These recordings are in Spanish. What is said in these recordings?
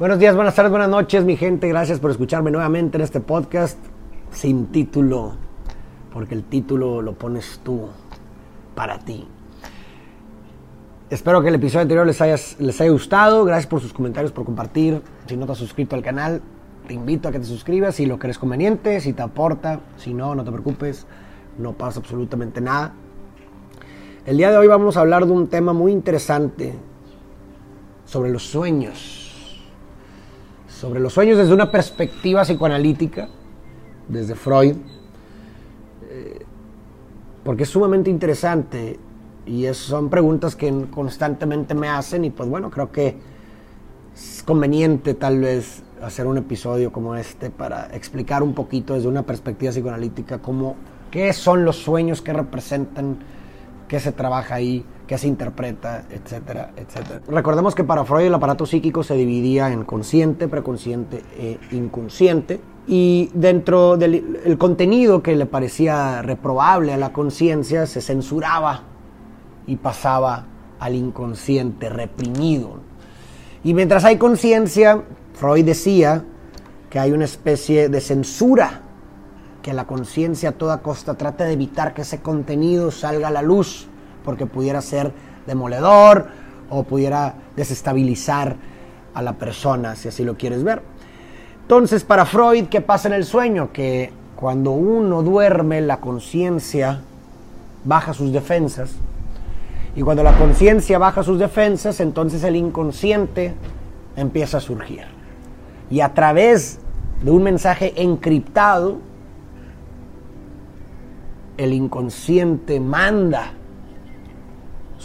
Buenos días, buenas tardes, buenas noches, mi gente. Gracias por escucharme nuevamente en este podcast sin título, porque el título lo pones tú para ti. Espero que el episodio anterior les haya, les haya gustado. Gracias por sus comentarios, por compartir. Si no te has suscrito al canal, te invito a que te suscribas si lo crees conveniente, si te aporta. Si no, no te preocupes, no pasa absolutamente nada. El día de hoy vamos a hablar de un tema muy interesante sobre los sueños sobre los sueños desde una perspectiva psicoanalítica, desde Freud, eh, porque es sumamente interesante y son preguntas que constantemente me hacen y pues bueno, creo que es conveniente tal vez hacer un episodio como este para explicar un poquito desde una perspectiva psicoanalítica cómo, qué son los sueños, qué representan, qué se trabaja ahí, qué se interpreta, etcétera, etcétera. Recordemos que para Freud el aparato psíquico se dividía en consciente, preconsciente e inconsciente. Y dentro del contenido que le parecía reprobable a la conciencia se censuraba y pasaba al inconsciente reprimido. Y mientras hay conciencia, Freud decía que hay una especie de censura, que la conciencia a toda costa trata de evitar que ese contenido salga a la luz porque pudiera ser demoledor o pudiera desestabilizar a la persona, si así lo quieres ver. Entonces, para Freud, ¿qué pasa en el sueño? Que cuando uno duerme, la conciencia baja sus defensas. Y cuando la conciencia baja sus defensas, entonces el inconsciente empieza a surgir. Y a través de un mensaje encriptado, el inconsciente manda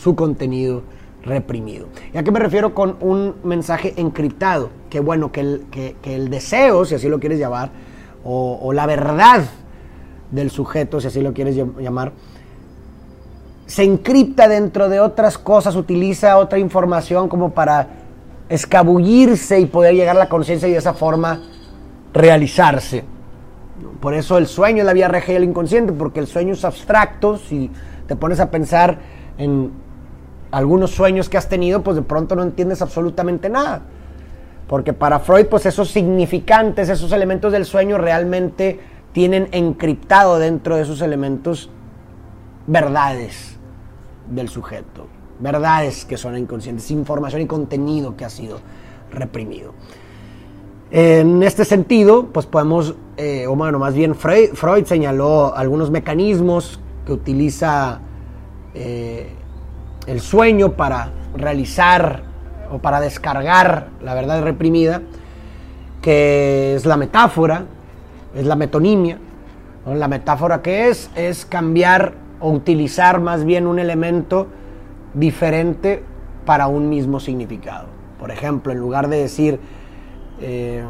su contenido reprimido. ¿Y a qué me refiero con un mensaje encriptado? Que bueno, que el, que, el deseo, si así lo quieres llamar, o, la verdad del sujeto, si así lo quieres llamar, se encripta dentro de otras cosas, utiliza otra información como para escabullirse y poder llegar a la conciencia y de esa forma realizarse. Por eso el sueño es la vía regia del inconsciente, porque el sueño es abstracto, si te pones a pensar en algunos sueños que has tenido, pues de pronto no entiendes absolutamente nada. Porque para Freud, pues esos significantes, esos elementos del sueño realmente tienen encriptado dentro de esos elementos verdades del sujeto, verdades que son inconscientes, información y contenido que ha sido reprimido. En este sentido, pues podemos, eh, o bueno, más bien Freud, señaló algunos mecanismos que utiliza eh, el sueño para realizar o para descargar la verdad reprimida, que es la metáfora, es la metonimia. La metáfora que es es cambiar o utilizar más bien un elemento diferente para un mismo significado. Por ejemplo, en lugar de decir eh,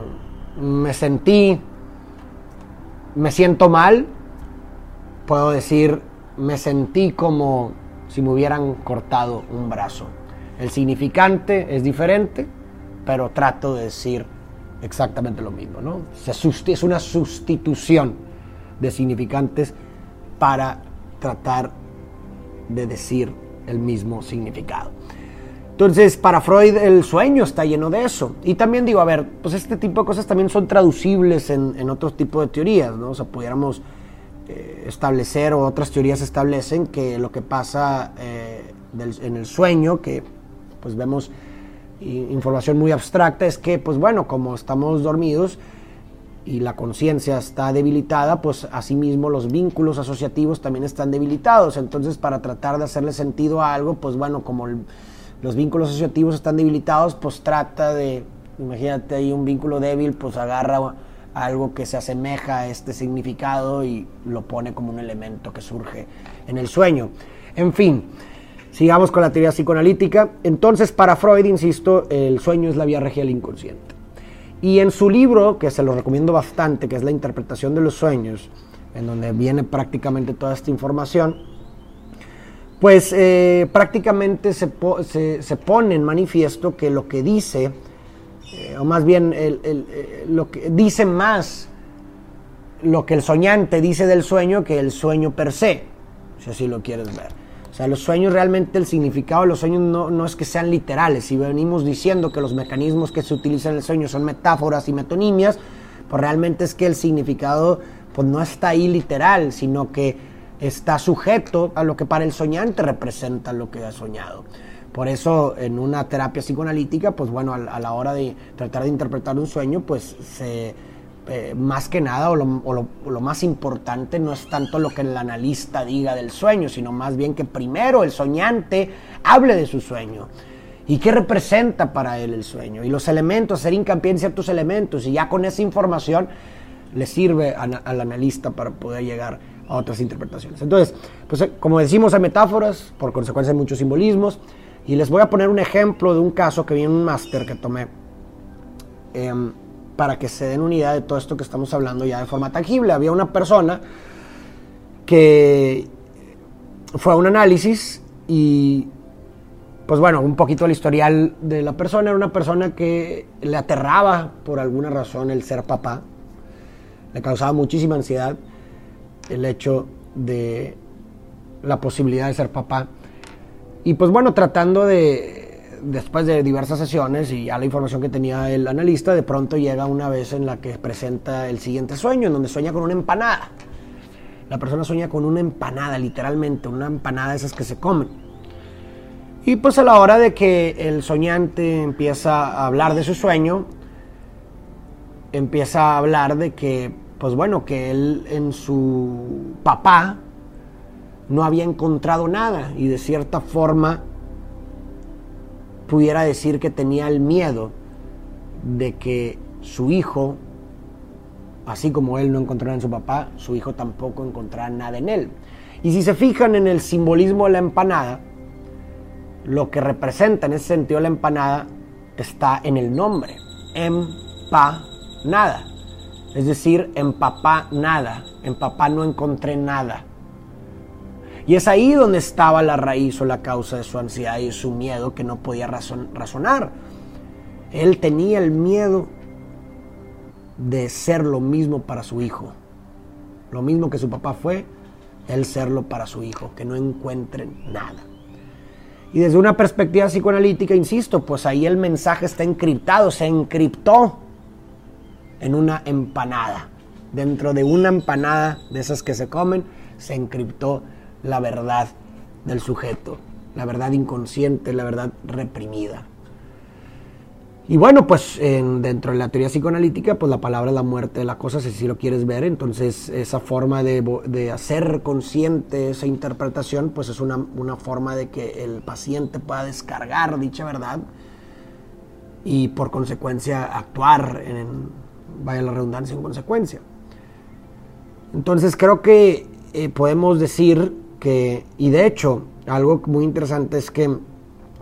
me sentí, me siento mal, puedo decir me sentí como si me hubieran cortado un brazo. El significante es diferente, pero trato de decir exactamente lo mismo, ¿no? es una sustitución de significantes para tratar de decir el mismo significado. Entonces, para Freud el sueño está lleno de eso. Y también digo, a ver, pues este tipo de cosas también son traducibles en, en otros tipos de teorías, ¿no? O sea, pudiéramos eh, establecer o otras teorías establecen que lo que pasa eh, en el sueño, que pues vemos información muy abstracta, es que pues bueno, como estamos dormidos y la conciencia está debilitada, pues asimismo los vínculos asociativos también están debilitados. Entonces para tratar de hacerle sentido a algo, pues bueno, como los vínculos asociativos están debilitados, pues trata de, imagínate ahí un vínculo débil, pues agarra algo que se asemeja a este significado y lo pone como un elemento que surge en el sueño. En fin, sigamos con la teoría psicoanalítica. Entonces, para Freud, insisto, el sueño es la vía regia inconsciente. Y en su libro, que se lo recomiendo bastante, que es La interpretación de los sueños, en donde viene prácticamente toda esta información, pues eh, prácticamente se, se, se pone en manifiesto que lo que dice eh, o más bien eh, lo que dice más lo que el soñante dice del sueño que el sueño per se, si así lo quieres ver. O sea, los sueños realmente, el significado de los sueños no, no es que sean literales. Si venimos diciendo que los mecanismos que se utilizan en el sueño son metáforas y metonimias, pues realmente es que el significado pues no está ahí literal, sino que está sujeto a lo que para el soñante representa lo que ha soñado. Por eso en una terapia psicoanalítica, pues bueno, a, la hora de tratar de interpretar un sueño, pues se, eh, más que nada o, lo, más importante no es tanto lo que el analista diga del sueño, sino más bien que primero el soñante hable de su sueño. ¿Y qué representa para él el sueño? Y los elementos, hacer hincapié en ciertos elementos. Y ya con esa información le sirve al analista para poder llegar a otras interpretaciones. Entonces, pues eh, como decimos, hay metáforas, por consecuencia hay muchos simbolismos. Y les voy a poner un ejemplo de un caso que vi en un máster que tomé em, para que se den una idea de todo esto que estamos hablando ya de forma tangible. Había una persona que fue a un análisis y pues bueno, un poquito el historial de la persona. Era una persona que le aterraba por alguna razón el ser papá. Le causaba muchísima ansiedad el hecho de la posibilidad de ser papá. Y pues bueno, tratando de, después de diversas sesiones y ya la información que tenía el analista, de pronto llega una vez en la que presenta el siguiente sueño, en donde sueña con una empanada. La persona sueña con una empanada, literalmente, una empanada de esas que se comen. Y pues a la hora de que el soñante empieza a hablar de su sueño, empieza a hablar de que, pues bueno, que él en su papá no había encontrado nada y de cierta forma pudiera decir que tenía el miedo de que su hijo, así como él no encontró nada en su papá, su hijo tampoco encontrará nada en él. Y si se fijan en el simbolismo de la empanada, lo que representa en ese sentido la empanada está en el nombre, empanada. Es decir, en papá nada, en papá no encontré nada. Y es ahí donde estaba la raíz o la causa de su ansiedad y su miedo que no podía razonar. Él tenía el miedo de ser lo mismo para su hijo. Lo mismo que su papá fue, él serlo para su hijo, que no encuentren nada. Y desde una perspectiva psicoanalítica, insisto, pues ahí el mensaje está encriptado, se encriptó en una empanada. Dentro de una empanada de esas que se comen, se encriptó la verdad del sujeto, la verdad inconsciente, la verdad reprimida. Y bueno, pues dentro de la teoría psicoanalítica, pues la palabra es la muerte de la cosa, si lo quieres ver. Entonces, esa forma de, hacer consciente esa interpretación, pues es una, una, forma de que el paciente pueda descargar dicha verdad y por consecuencia actuar, en, vaya la redundancia, en consecuencia. Entonces, creo que eh, podemos decir y de hecho, algo muy interesante es que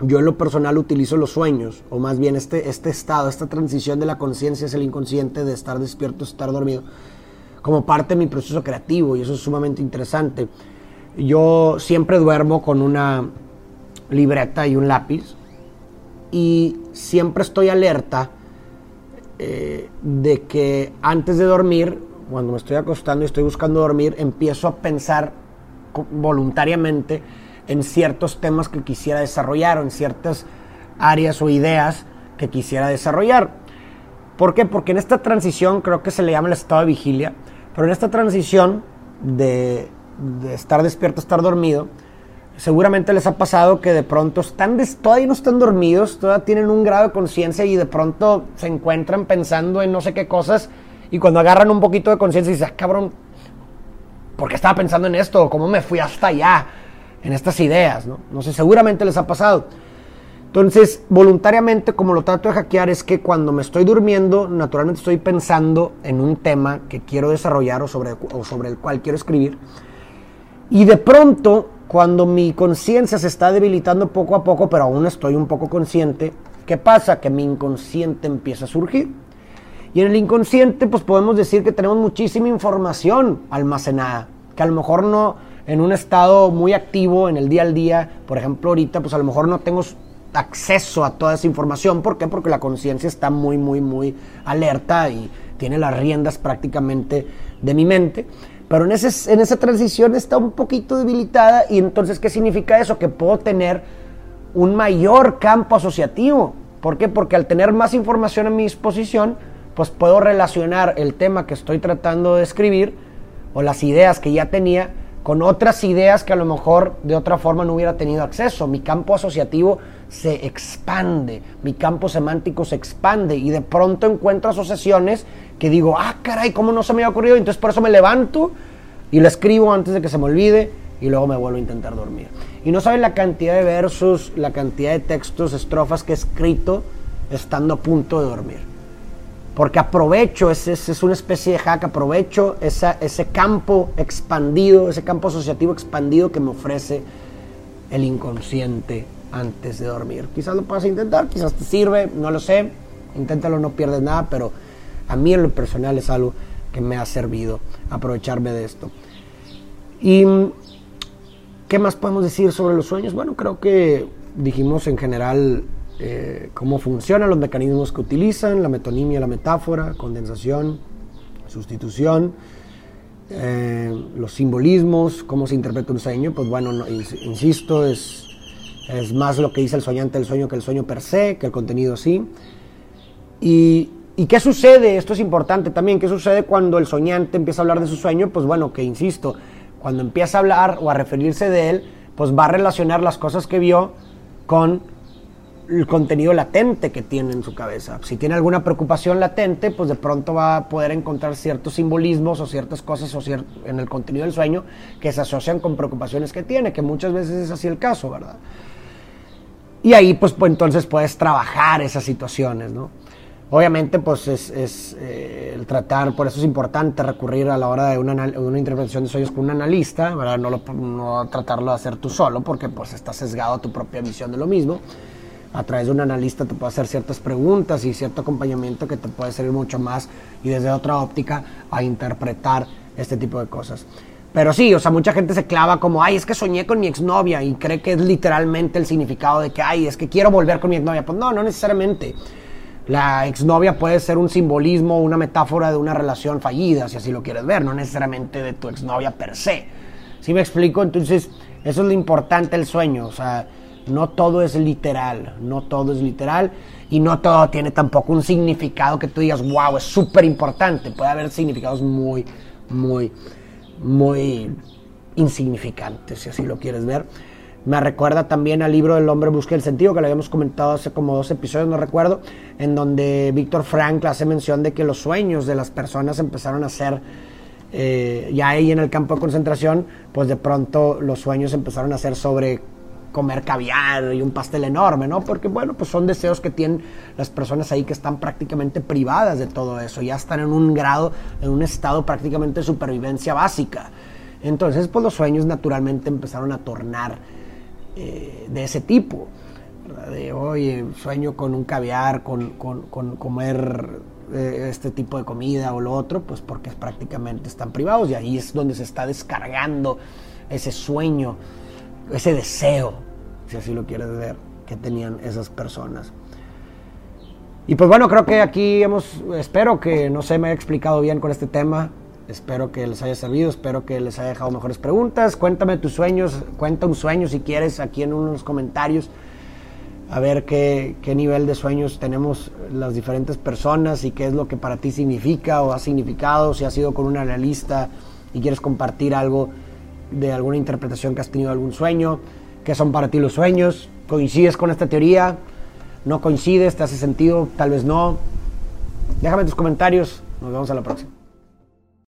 yo en lo personal utilizo los sueños, o más bien este, este estado, esta transición de la conciencia hacia el inconsciente, de estar despierto, estar dormido, como parte de mi proceso creativo, y eso es sumamente interesante. Yo siempre duermo con una libreta y un lápiz, y siempre estoy alerta eh, de que antes de dormir, cuando me estoy acostando y estoy buscando dormir, empiezo a pensar voluntariamente en ciertos temas que quisiera desarrollar o en ciertas áreas o ideas que quisiera desarrollar. ¿Por qué? Porque en esta transición, creo que se le llama el estado de vigilia, pero en esta transición de, estar despierto a estar dormido, seguramente les ha pasado que de pronto están todavía no están dormidos, todavía tienen un grado de conciencia y de pronto se encuentran pensando en no sé qué cosas y cuando agarran un poquito de conciencia y dicen, ah, cabrón, ¿por qué estaba pensando en esto? ¿Cómo me fui hasta allá? En estas ideas, ¿no? No sé, seguramente les ha pasado. Entonces, voluntariamente, como lo trato de hackear, es que cuando me estoy durmiendo, naturalmente estoy pensando en un tema que quiero desarrollar o sobre, o sobre el cual quiero escribir. Y de pronto, cuando mi conciencia se está debilitando poco a poco, pero aún estoy un poco consciente, ¿qué pasa? Que mi inconsciente empieza a surgir. Y en el inconsciente, pues podemos decir que tenemos muchísima información almacenada, que a lo mejor no en un estado muy activo en el día al día, por ejemplo ahorita, pues a lo mejor no tengo acceso a toda esa información. ¿Por qué? Porque la conciencia está muy, muy, muy alerta y tiene las riendas prácticamente de mi mente. pero en, ese, en esa transición está un poquito debilitada y entonces, ¿qué significa eso? Que puedo tener un mayor campo asociativo. ¿Por qué? Porque al tener más información a mi disposición, pues puedo relacionar el tema que estoy tratando de escribir o las ideas que ya tenía con otras ideas que a lo mejor de otra forma no hubiera tenido acceso. Mi campo asociativo se expande, mi campo semántico se expande y de pronto encuentro asociaciones que digo, ah, caray, ¿cómo no se me había ocurrido? Entonces por eso me levanto y lo escribo antes de que se me olvide y luego me vuelvo a intentar dormir. Y no saben la cantidad de versos, la cantidad de textos, estrofas que he escrito estando a punto de dormir porque aprovecho, es, es, una especie de hack, aprovecho ese campo expandido, ese campo asociativo expandido que me ofrece el inconsciente antes de dormir. Quizás lo puedas intentar, quizás te sirve, no lo sé, inténtalo, no pierdes nada, pero a mí en lo personal es algo que me ha servido aprovecharme de esto. ¿Y qué más podemos decir sobre los sueños? Bueno, creo que dijimos en general eh, cómo funcionan los mecanismos que utilizan, la metonimia, la metáfora, condensación, sustitución, eh, los simbolismos, cómo se interpreta un sueño, pues bueno, insisto, es, es más lo que dice el soñante del sueño que el sueño per se, que el contenido sí. Y, ¿Y qué sucede? Esto es importante también. ¿Qué sucede cuando el soñante empieza a hablar de su sueño? Pues bueno, que insisto, cuando empieza a hablar o a referirse de él, pues va a relacionar las cosas que vio con el contenido latente que tiene en su cabeza. Si tiene alguna preocupación latente, pues de pronto va a poder encontrar ciertos simbolismos o ciertas cosas o en el contenido del sueño que se asocian con preocupaciones que tiene, que muchas veces es así el caso, ¿verdad? Y ahí pues, pues entonces puedes trabajar esas situaciones, ¿no? Obviamente pues es, eh, el tratar, por eso es importante recurrir a la hora de una, una intervención de sueños con un analista, ¿verdad? No, lo, no tratarlo de hacer tú solo porque pues está sesgado a tu propia visión de lo mismo a través de un analista te puede hacer ciertas preguntas y cierto acompañamiento que te puede servir mucho más y desde otra óptica a interpretar este tipo de cosas. Pero sí, o sea, mucha gente se clava como, ay, es que soñé con mi exnovia y cree que es literalmente el significado de que, ay, es que quiero volver con mi exnovia. Pues no, no necesariamente. La exnovia puede ser un simbolismo, una metáfora de una relación fallida, si así lo quieres ver, no necesariamente de tu exnovia per se. ¿Sí me explico? Entonces, eso es lo importante del sueño, o sea, no todo es literal, no todo es literal y no todo tiene tampoco un significado que tú digas, wow, es súper importante. Puede haber significados muy, muy, muy insignificantes, si así lo quieres ver. Me recuerda también al libro El hombre busca el sentido, que lo habíamos comentado hace como dos episodios, no recuerdo, en donde Víctor Frankl hace mención de que los sueños de las personas empezaron a ser, eh, ya ahí en el campo de concentración, pues de pronto los sueños empezaron a ser sobre comer caviar y un pastel enorme, ¿no? Porque, bueno, pues son deseos que tienen las personas ahí que están prácticamente privadas de todo eso, ya están en un grado, en un estado prácticamente de supervivencia básica. Entonces, pues los sueños naturalmente empezaron a tornar eh, de ese tipo, de, oye, sueño con un caviar, con, con, comer eh, este tipo de comida o lo otro, pues porque prácticamente están privados y ahí es donde se está descargando ese sueño ese deseo, si así lo quieres ver, que tenían esas personas. Y pues bueno, creo que aquí hemos, espero que no se me haya explicado bien con este tema, espero que les haya servido, espero que les haya dejado mejores preguntas, cuéntame tus sueños, cuenta un sueño si quieres aquí en unos comentarios, a ver qué, qué nivel de sueños tenemos las diferentes personas y qué es lo que para ti significa o ha significado, si has sido con un analista y quieres compartir algo de alguna interpretación que has tenido algún sueño, qué son para ti los sueños, coincides con esta teoría, no coincides, te hace sentido, tal vez no. Déjame tus comentarios, nos vemos a la próxima.